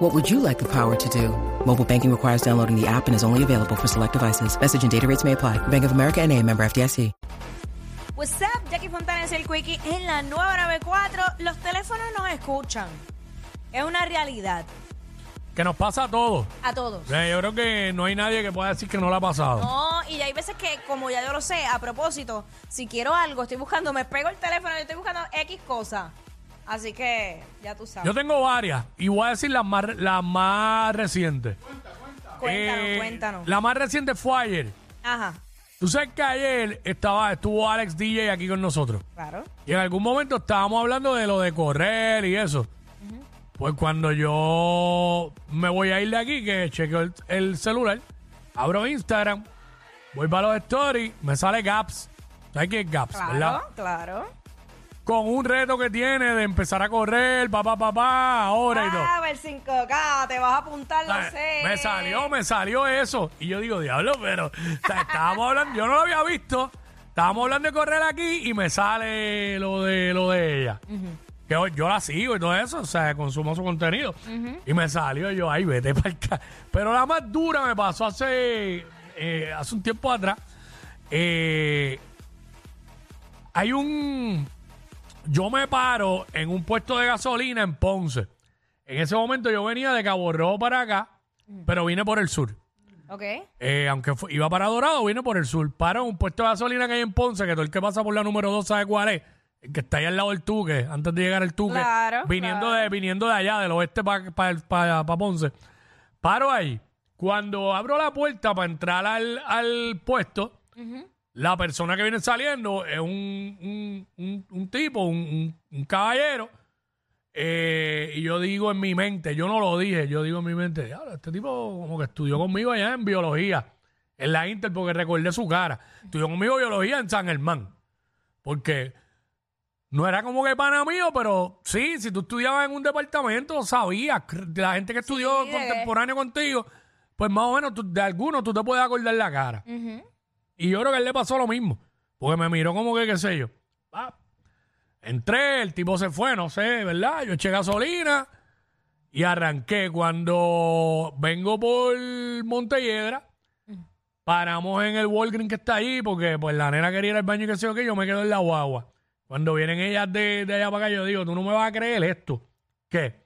What would you like the power to do? Mobile banking requires downloading the app and is only available for select devices. Message and data rates may apply. Bank of America and a member FDIC. What's up, Jackie Fontanes, el Quickie en la nueva 94. Los teléfonos nos escuchan. Es una realidad. Que nos pasa a todos. A todos. O sea, yo creo que no hay nadie que pueda decir que no le ha pasado. No, y hay veces que, como ya yo lo sé, a propósito, si quiero algo, estoy buscando, me pego el teléfono y estoy buscando X cosa. Así que ya tú sabes. Yo tengo varias y voy a decir las más, las más recientes. cuéntanos, Eh, cuéntanos. La más reciente fue ayer. Ajá, Tú sabes que ayer estaba, estuvo Alex DJ aquí con nosotros. claro. Y en algún momento estábamos hablando de lo de correr y eso. Pues cuando yo me voy a ir de aquí, que chequeo el, el celular, abro Instagram, voy para los stories, me sale Gaps. ¿Sabes qué es Gaps? Claro, ¿Verdad? claro. Con un reto que tiene de empezar a correr, papá, papá, ahora y todo. Ah, el 5K, te vas a apuntar, ¿Sabes? sé. Me salió, me salió eso. Y yo digo, diablo, pero o sea, estábamos hablando, yo no lo había visto. Estábamos hablando de correr aquí y me sale lo de lo de ella. Que yo, yo la sigo y todo eso, o sea, consumo su contenido. Y me salió y yo, ay, vete para acá. Pero la más dura me pasó hace, eh, hace un tiempo atrás. Eh, hay un. Yo me paro en un puesto de gasolina en Ponce. En ese momento yo venía de Cabo Rojo para acá, pero vine por el sur. Ok. Eh, aunque fu- iba para Dorado, vine por el sur. Paro en un puesto de gasolina que hay en Ponce, que todo el que pasa por la número 2 sabe cuál es. El que está ahí al lado del Tuque, antes de llegar al Tuque. Claro, viniendo, claro. De, viniendo de allá, del oeste para Ponce. Paro ahí. Cuando abro la puerta para entrar al, al puesto, la persona que viene saliendo es un, un- un- un tipo, un, caballero. eh, y yo digo en mi mente, yo no lo dije, yo digo en mi mente, "Diablo, este tipo como que estudió conmigo allá en biología, en la Inter, porque recordé su cara. Estudió conmigo biología en San Germán. Porque no era como que pana mío, pero sí, si tú estudiabas en un departamento, sabías, la gente que estudió contemporáneo contigo, pues más o menos tú- de algunos tú te puedes acordar la cara. Y yo creo que él le pasó lo mismo. Porque me miró como que, qué sé yo. Entré, el tipo se fue, no sé, ¿verdad? Yo eché gasolina y arranqué. Cuando vengo por Montelledra, paramos en el Walgreens que está ahí, porque pues la nena quería ir al baño y qué sé yo yo me quedo en la guagua. Cuando vienen ellas de, de allá para acá, yo digo, tú no me vas a creer esto. ¿Qué?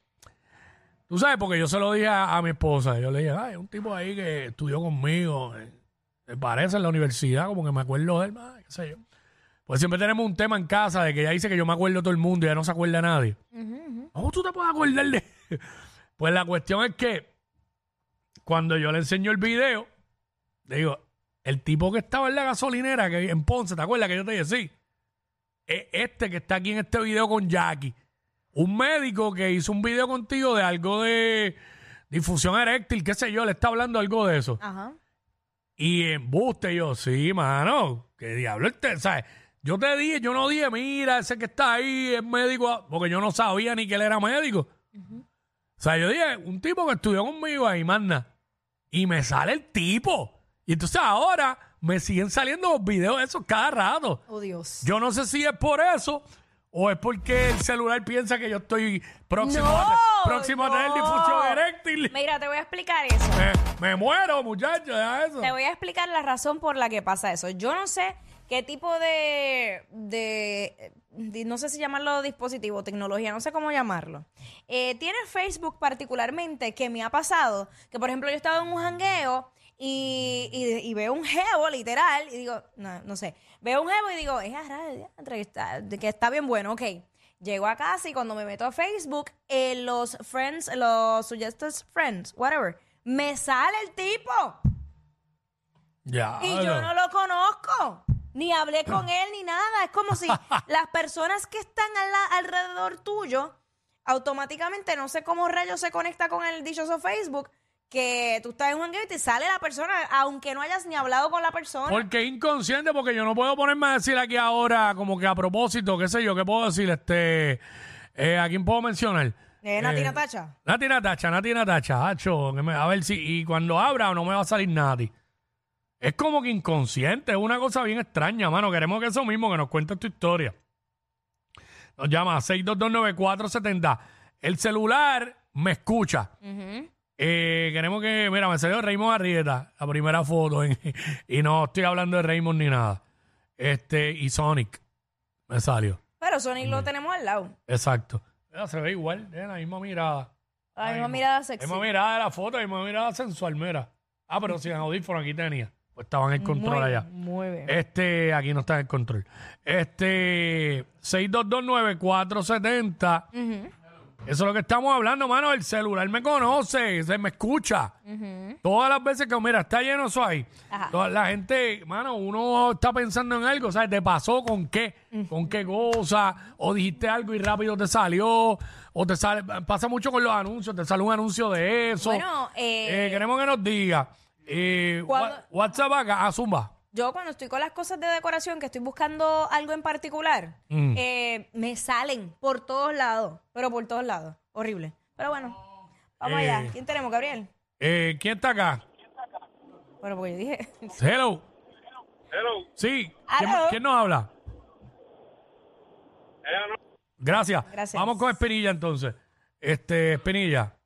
Tú sabes, porque yo se lo dije a, a mi esposa. Yo le dije, ay, un tipo ahí que estudió conmigo. eh, Me parece en la universidad, como que me acuerdo de él, qué sé yo. Pues siempre tenemos un tema en casa de que ella dice que yo me acuerdo de todo el mundo y ella no se acuerda nadie. ¿Cómo tú te puedes acordar de...? Pues la cuestión es que cuando yo le enseño el video, le digo, el tipo que estaba en la gasolinera que en Ponce, ¿te acuerdas que yo te dije sí? Es este que está aquí en este video con Jackie. Un médico que hizo un video contigo de algo de difusión eréctil, qué sé yo, le está hablando algo de eso. Ajá. Y embuste yo, sí, mano, qué diablo este, ¿sabes? Yo te dije, yo no dije, mira, ese que está ahí es médico, porque yo no sabía ni que él era médico. O sea, yo dije, un tipo que estudió conmigo ahí, manda. Y me sale el tipo. Y entonces ahora me siguen saliendo los videos de esos cada rato. Oh, Dios. Yo no sé si es por eso o es porque el celular piensa que yo estoy próximo, No, a, próximo a tener no. difusión eréctil. Mira, te voy a explicar eso. Me, me muero, muchacho, ya eso. Te voy a explicar la razón por la que pasa eso. Yo no sé qué tipo de, de, de- no sé si llamarlo dispositivo, tecnología, no sé cómo llamarlo. Eh, tiene Facebook particularmente que me ha pasado, que por ejemplo yo he estado en un jangueo y, y- y veo un jevo literal y digo, no, no sé, veo un jevo y digo, es diantre, que está, de que está bien bueno, ok. Llego a casa y cuando me meto a Facebook, eh, los friends, los suggested friends, whatever, me sale el tipo. Ya. Y yo no lo conozco. Ni hablé con él ni nada. Es como si las personas que están al alrededor tuyo automáticamente, no sé cómo rayos se conecta con el dichoso Facebook, que tú estás en un y te sale la persona, aunque no hayas ni hablado con la persona. Porque inconsciente, porque yo no puedo ponerme a decir aquí ahora, como que a propósito, qué sé yo, qué puedo decir, este, eh, ¿a quién puedo mencionar? Eh, Nati Eh, Natacha. Nati Natacha, Nati Natacha, hacho, a ver si, y cuando abra no me va a salir Nati. Es como que inconsciente, es una cosa bien extraña, mano. Queremos que eso mismo, que nos cuentes tu historia. Nos llama 6229470. El celular me escucha. Ujú. Eh, queremos que, mira, me salió Raymond Arrieta, la primera foto, y, y no estoy hablando de Raymond ni nada. Este, y Sonic me salió. Pero Sonic lo tenemos al lado. Exacto. Mira, se ve igual, la misma mirada. La misma mirada sexy. Misma mirada de la foto, misma mirada sensual, mira. Ah, pero sin audífono aquí tenía. Pues estaba en el control allá. Muy bien. Este, aquí no está en el control. Este, 6229470. Ujú, Eso es lo que estamos hablando, mano. El celular me conoce, se me escucha. ujú. Todas las veces que, mira, está lleno eso ahí. Ajá. Toda la gente, mano, uno está pensando en algo, ¿sabes? ¿Te pasó con qué? ¿Con qué cosa? O dijiste algo y rápido te salió. O te sale, pasa mucho con los anuncios, te sale un anuncio de eso. Bueno, eh, Eh, queremos que nos diga. Eh, Cuando- WhatsApp acá, a Zumba. Yo cuando estoy con las cosas de decoración, que estoy buscando algo en particular, Mm. eh, me salen por todos lados, pero por todos lados. Horrible. Pero bueno, vamos Eh. allá. ¿Quién tenemos, Gabriel? Eh, ¿Quién está acá? Bueno, porque yo dije... Hello. Hello. Sí. ¿Quién, nos habla? Gracias. Gracias. Vamos con Espinilla entonces. Este, Espinilla.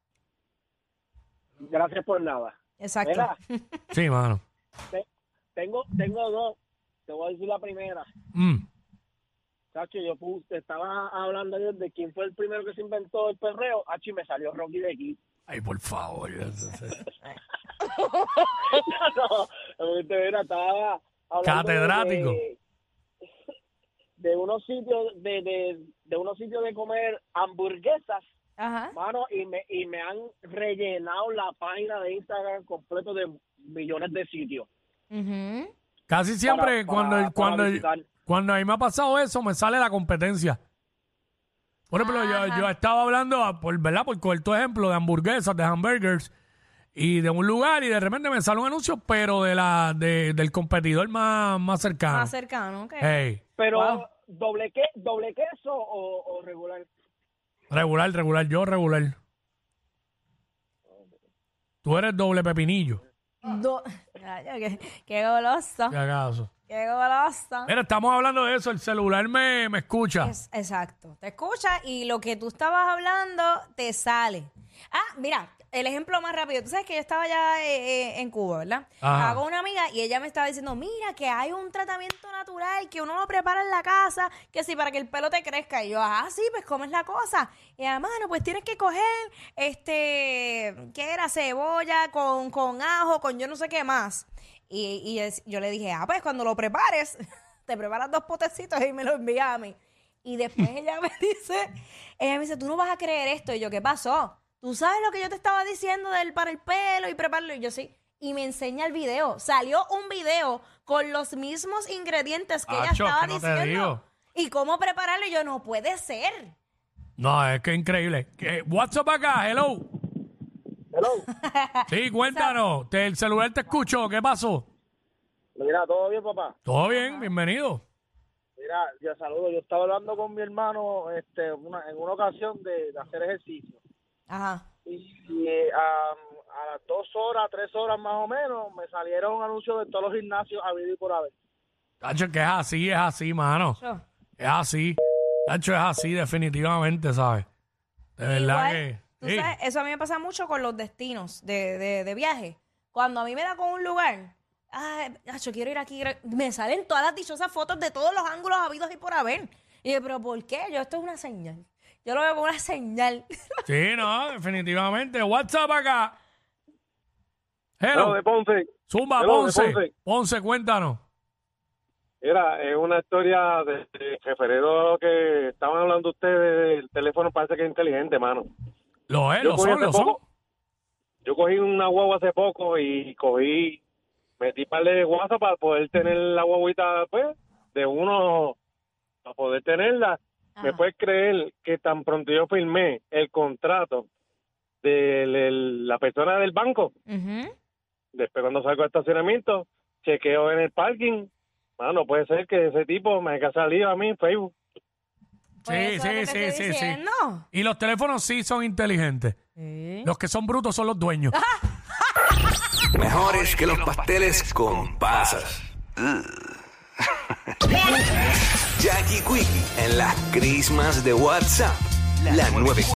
Gracias por nada. Exacto. Sí, mano. Tengo, tengo dos. Te voy a decir la primera. Mm. Sacho, yo puse, estaba hablando ayer de quién fue el primero que se inventó el perreo. Hacho, y me salió Rocky de aquí. Ay, por favor. no, estaba hablando Catedrático. De, de unos sitios de, de, de unos sitios de comer hamburguesas, Ajá. mano, y me, y me han rellenado la página de Instagram completo de millones de sitios. Ujú. Casi siempre Para- cuando, para- cuando, para visitar. cuando a mí me ha pasado eso, me sale la competencia. Por ejemplo, yo, yo estaba hablando, ah, por, ¿verdad? Por coger tu ejemplo de hamburguesas, de hamburgers, y de un lugar, y de repente me sale un anuncio, pero de la de- del competidor más, más cercano. Más cercano, ok. Hey, Pero, Wow. ¿doble, que, ¿doble queso o, o regular? regular, regular, yo regular. Tú eres doble pepinillo, Do- qué, qué goloso. si acaso. Qué goloso. Mira, estamos hablando de eso, el celular me, me escucha. Es- exacto. Te escucha y lo que tú estabas hablando te sale. Ah, mira, el ejemplo más rápido. Tú sabes que yo estaba ya eh, eh, en Cuba, ¿verdad? Ajá. Con una amiga y ella me estaba diciendo, mira, que hay un tratamiento natural que uno lo prepara en la casa, que sí, para que el pelo te crezca. Y yo, ah, sí, pues cómo es la cosa. Y además, no, pues tienes que coger, este, ¿qué era? Cebolla con, con ajo, con yo no sé qué más. Y, y es- yo le dije, ah, pues cuando lo prepares, te preparas dos potecitos y me lo envías a mí. Y después ella me dice, ella me dice, tú no vas a creer esto. Y yo, ¿qué pasó? ¿Tú sabes lo que yo te estaba diciendo del para el pelo y prepararlo? Y yo, sí. Y me enseña el video. Salió un video con los mismos ingredientes que ella estaba que no te diciendo. digo. Y cómo prepararlo. Y yo, no puede ser. No, es que increíble. ¿Qué? WhatsApp acá, hello. Hello. Sí, cuéntanos. Te- el celular te escuchó. ¿Qué pasó? Mira, ¿todo bien, papá? Todo bien, bienvenido. Mira, yo saludo. Yo estaba hablando con mi hermano este, una- en una ocasión de, de hacer ejercicio. Ajá. Y, y, eh, a, a las dos horas, tres horas más o menos, me salieron anuncios de todos los gimnasios a y por haber. Tacho, que es así, es así, mano. Yo. Es así. Tacho, es así, definitivamente, ¿sabes? De verdad Igual, que. tú sí. sabes, eso a mí me pasa mucho con los destinos de, de, de viaje. Cuando a mí me da con un lugar, ah, yo quiero ir aquí, quiero- me salen todas las dichosas fotos de todos los ángulos habidos y por haber. Y yo, pero ¿por qué? Yo, esto es una señal. Yo lo veo como una señal. Sí, no, definitivamente. WhatsApp acá. Hello, de Ponce. Zumba, Hello, de Ponce. Ponce. Cuéntanos. Era, es una historia de, de referido a lo que estaban hablando ustedes. El teléfono parece que es inteligente, mano. Lo es, Yo lo son, lo son. poco- Yo cogí una guagua hace poco y cogí, metí par de WhatsApp para poder tener la guaguita, pues, de uno, para poder tenerla. Me puedes creer que tan pronto yo firmé el contrato, de la persona del banco. Después cuando salgo al estacionamiento, chequeo en el parking. Bueno, no puede ser que ese tipo me haya salido a mí en Facebook. Pues sí, sí, sí, sí, sí. Y los teléfonos sí son inteligentes. Sí. Los que son brutos son los dueños. Mejores que los pasteles con pasas. Jackie Quickie en las crismas de WhatsApp. La 9.